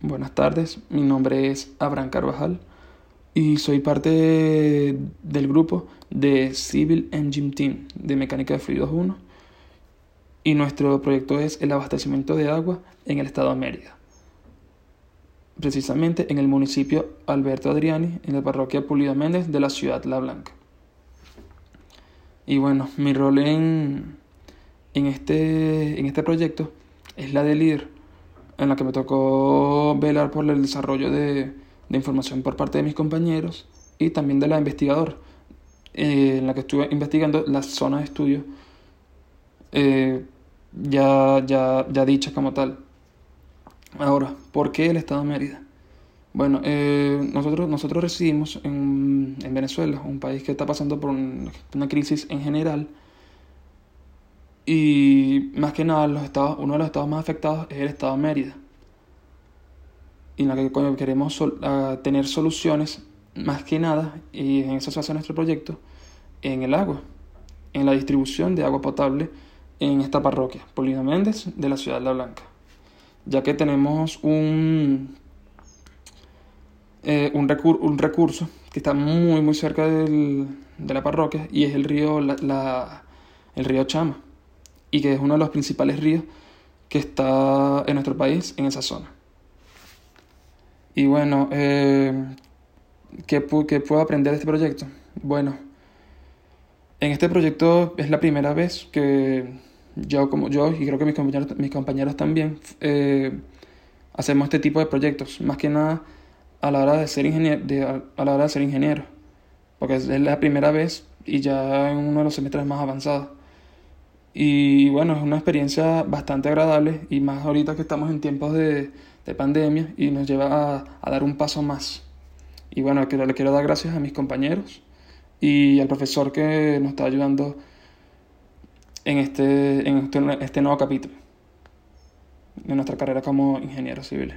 Buenas tardes, mi nombre es Abraham Carvajal y soy parte del grupo de Civil Engine Team de Mecánica de Fluidos 1 y nuestro proyecto es el abastecimiento de agua en el estado de Mérida, precisamente en el municipio Alberto Adriani, en la parroquia Pulido Méndez de la ciudad La Blanca. Y bueno, mi rol en, en, este, en este proyecto es la de líder en la que me tocó velar por el desarrollo de, información por parte de mis compañeros y también de la investigadora, eh, en la que estuve investigando las zonas de estudio eh, ya, ya, ya dichas como tal. Ahora, ¿por qué el Estado de Mérida? Bueno, eh, nosotros, nosotros residimos en, en, Venezuela, un país que está pasando por una crisis en general y más que nada, los estados, uno de los estados más afectados es el estado de Mérida. Y en la que queremos tener soluciones, más que nada, y en eso se hace nuestro proyecto, en el agua, en la distribución de agua potable en esta parroquia, Polino Méndez, de la ciudad de La Blanca. Ya que tenemos un, eh, un, un recurso que está muy, muy cerca del, de la parroquia y es el río, la, el río Chama y que es uno de los principales ríos que está en nuestro país, en esa zona. Y bueno, eh, ¿qué, puedo aprender de este proyecto? Bueno, en este proyecto es la primera vez que yo, como yo y creo que mis compañeros, mis compañeros también, eh, hacemos este tipo de proyectos, más que nada a la hora de ser ingeniero, a la hora de ser ingeniero, porque es la primera vez y ya en uno de los semestres más avanzados. Y bueno, es una experiencia bastante agradable y más ahorita que estamos en tiempos de, de pandemia y nos lleva a, dar un paso más. Y bueno, le quiero dar gracias a mis compañeros y al profesor que nos está ayudando en este, en este, este nuevo capítulo de nuestra carrera como ingenieros civiles.